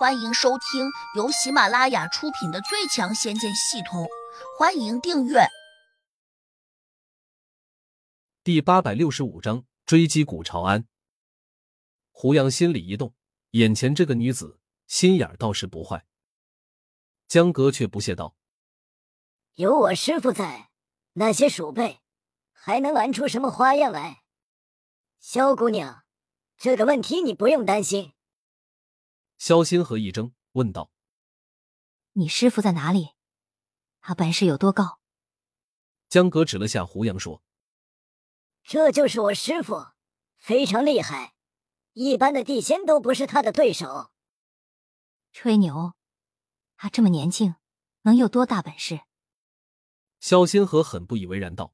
欢迎收听由喜马拉雅出品的《最强仙剑系统》，欢迎订阅。第八百六十五章追击古朝安。胡杨心里一动，眼前这个女子心眼倒是不坏。江哥却不屑道：“有我师傅在，那些鼠辈还能玩出什么花样来？萧姑娘，这个问题你不用担心。”萧心河一怔，问道：“你师傅在哪里？他本事有多高？”江格指了下胡杨，说：“这就是我师傅，非常厉害，一般的地仙都不是他的对手。”吹牛！他这么年轻，能有多大本事？萧心河很不以为然道：“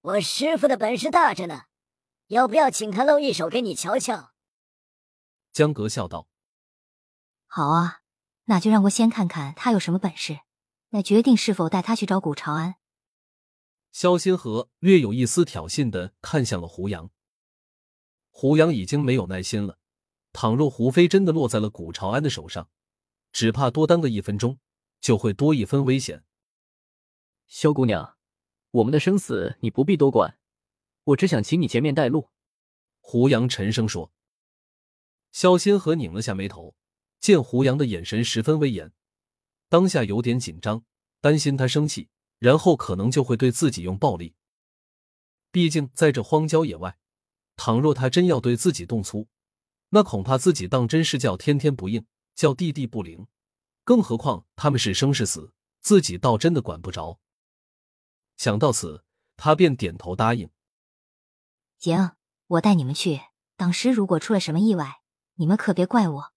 我师傅的本事大着呢，要不要请他露一手给你瞧瞧？”江格笑道。好啊，那就让我先看看他有什么本事，来决定是否带他去找古朝安。萧心河略有一丝挑衅的看向了胡杨。胡杨已经没有耐心了，倘若胡飞真的落在了古朝安的手上，只怕多耽搁一分钟，就会多一分危险。萧姑娘，我们的生死你不必多管，我只想请你前面带路。”胡杨沉声说。萧心河拧了下眉头。见胡杨的眼神十分威严，当下有点紧张，担心他生气，然后可能就会对自己用暴力。毕竟在这荒郊野外，倘若他真要对自己动粗，那恐怕自己当真是叫天天不应，叫地地不灵。更何况他们是生是死，自己倒真的管不着。想到此，他便点头答应：“行，我带你们去。当时如果出了什么意外，你们可别怪我。”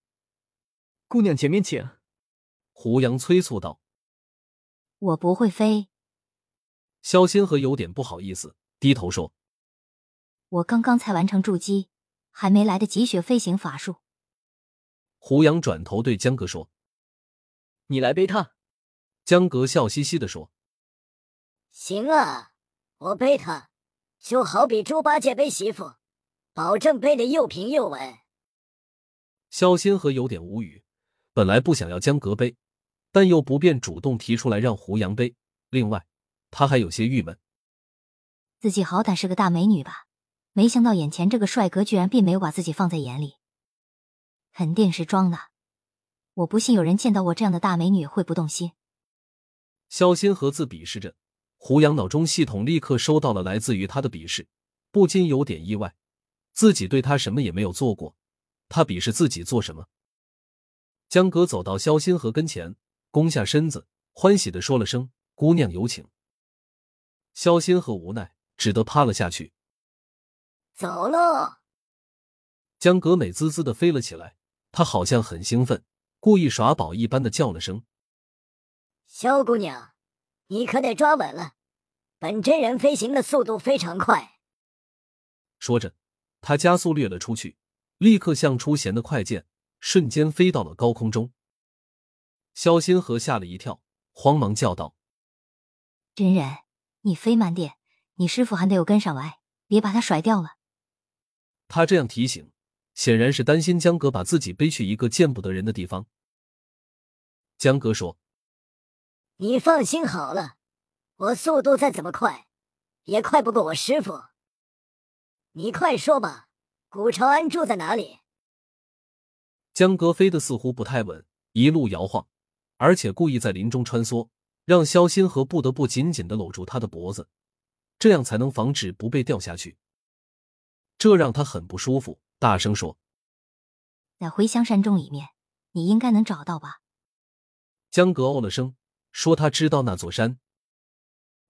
姑娘，前面请。胡杨催促道：“我不会飞。”萧心河有点不好意思，低头说：“我刚刚才完成筑基，还没来得及学飞行法术。”胡杨转头对江哥说：“你来背他。”江哥笑嘻嘻的说：“行啊，我背他，就好比猪八戒背媳妇，保证背的又平又稳。”萧心河有点无语，本来不想要江格背，但又不便主动提出来让胡杨背。另外，他还有些郁闷，自己好歹是个大美女吧，没想到眼前这个帅哥居然并没有把自己放在眼里，肯定是装的。我不信有人见到我这样的大美女会不动心。萧心和自鄙视着，胡杨脑中系统立刻收到了来自于他的鄙视，不禁有点意外，自己对他什么也没有做过。他鄙视自己做什么？江哥走到萧心河跟前，弓下身子，欢喜的说了声：“姑娘有请。”萧心河无奈，只得趴了下去。走喽！江格美滋滋的飞了起来，他好像很兴奋，故意耍宝一般的叫了声：“萧姑娘，你可得抓稳了，本真人飞行的速度非常快。”说着，他加速掠了出去。立刻像出弦的快箭，瞬间飞到了高空中。萧心河吓了一跳，慌忙叫道：“真人，你飞慢点，你师傅还得有跟上来，别把他甩掉了。”他这样提醒，显然是担心江哥把自己背去一个见不得人的地方。江哥说：“你放心好了，我速度再怎么快，也快不过我师傅。你快说吧。”古朝安住在哪里？江哥飞得似乎不太稳，一路摇晃，而且故意在林中穿梭，让萧新河不得不紧紧的搂住他的脖子，这样才能防止不被掉下去。这让他很不舒服，大声说：“在回香山中里面，你应该能找到吧？”江格哦了声，说：“他知道那座山。”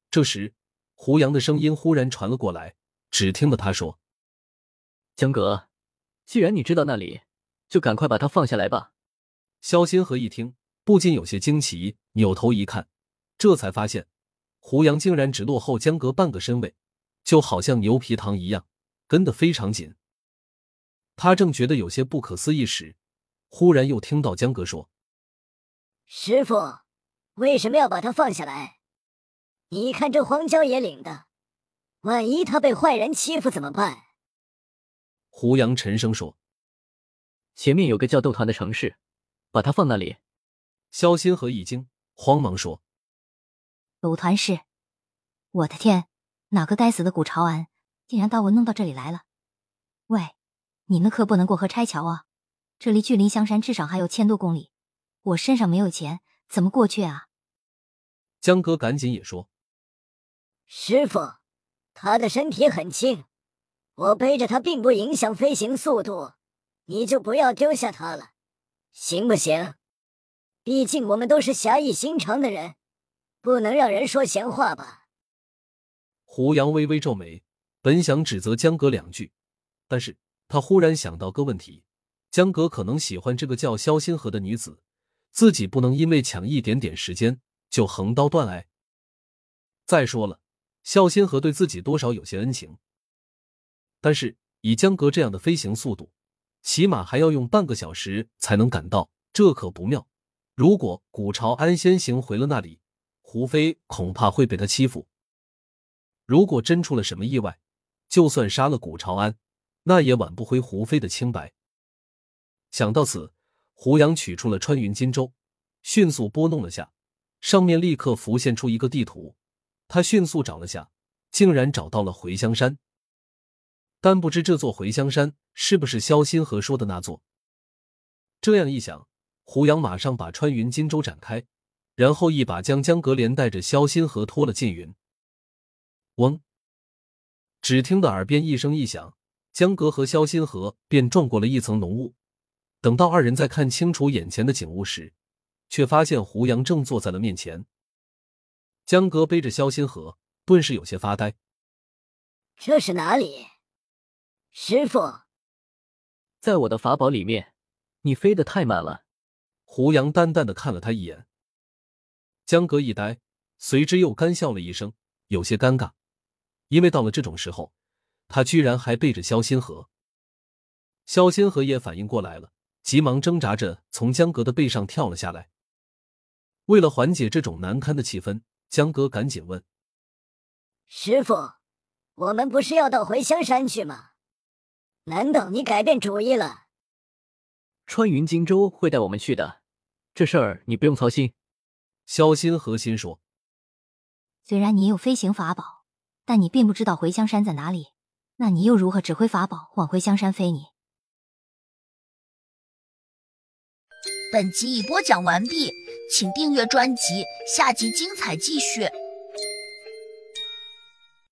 这时，胡杨的声音忽然传了过来，只听得他说。江格，既然你知道那里，就赶快把他放下来吧。萧心河一听，不禁有些惊奇，扭头一看，这才发现胡杨竟然只落后江阁半个身位，就好像牛皮糖一样，跟得非常紧。他正觉得有些不可思议时，忽然又听到江阁说：“师傅，为什么要把他放下来？你看这荒郊野岭的，万一他被坏人欺负怎么办？”胡杨沉声说：“前面有个叫斗团的城市，把它放那里。肖新河一惊，慌忙说：“斗团是，我的天，哪个该死的古朝安竟然把我弄到这里来了？喂，你们可不能过河拆桥啊！这离距离香山至少还有千多公里，我身上没有钱，怎么过去啊？”江哥赶紧也说：“师傅，他的身体很轻，我背着他并不影响飞行速度，你就不要丢下他了，行不行？毕竟我们都是侠义心肠的人，不能让人说闲话吧？”胡杨微微皱眉，本想指责江哥两句，但是他忽然想到个问题：江哥可能喜欢这个叫肖星河的女子，自己不能因为抢一点点时间。就横刀断爱。再说了，肖先河对自己多少有些恩情，但是以江阁这样的飞行速度，起码还要用半个小时才能赶到，这可不妙。如果古朝安先行回了那里，胡飞恐怕会被他欺负。如果真出了什么意外，就算杀了古朝安，那也挽不回胡飞的清白。想到此，胡杨取出了穿云金舟，迅速拨弄了下。上面立刻浮现出一个地图，他迅速找了下，竟然找到了回香山。但不知这座回香山是不是萧心河说的那座？这样一想，胡杨马上把穿云金舟展开，然后一把将江阁连带着萧心河拖了进云。嗡！只听得耳边一声异响，江阁和萧心河便撞过了一层浓雾。等到二人再看清楚眼前的景物时，却发现胡杨正坐在了面前。江哥背着萧心河，顿时有些发呆。这是哪里？师傅，在我的法宝里面。你飞得太慢了。胡杨淡淡的看了他一眼。江格一呆，随之又干笑了一声，有些尴尬，因为到了这种时候，他居然还背着萧心河。萧心河也反应过来了，急忙挣扎着从江格的背上跳了下来。为了缓解这种难堪的气氛，江哥赶紧问：“师傅，我们不是要到回香山去吗？难道你改变主意了？”穿云金舟会带我们去的，这事儿你不用操心。”萧心和心说。“虽然你有飞行法宝，但你并不知道回香山在哪里，那你又如何指挥法宝往回香山飞？你？”本集已播讲完毕。请订阅专辑，下集精彩继续。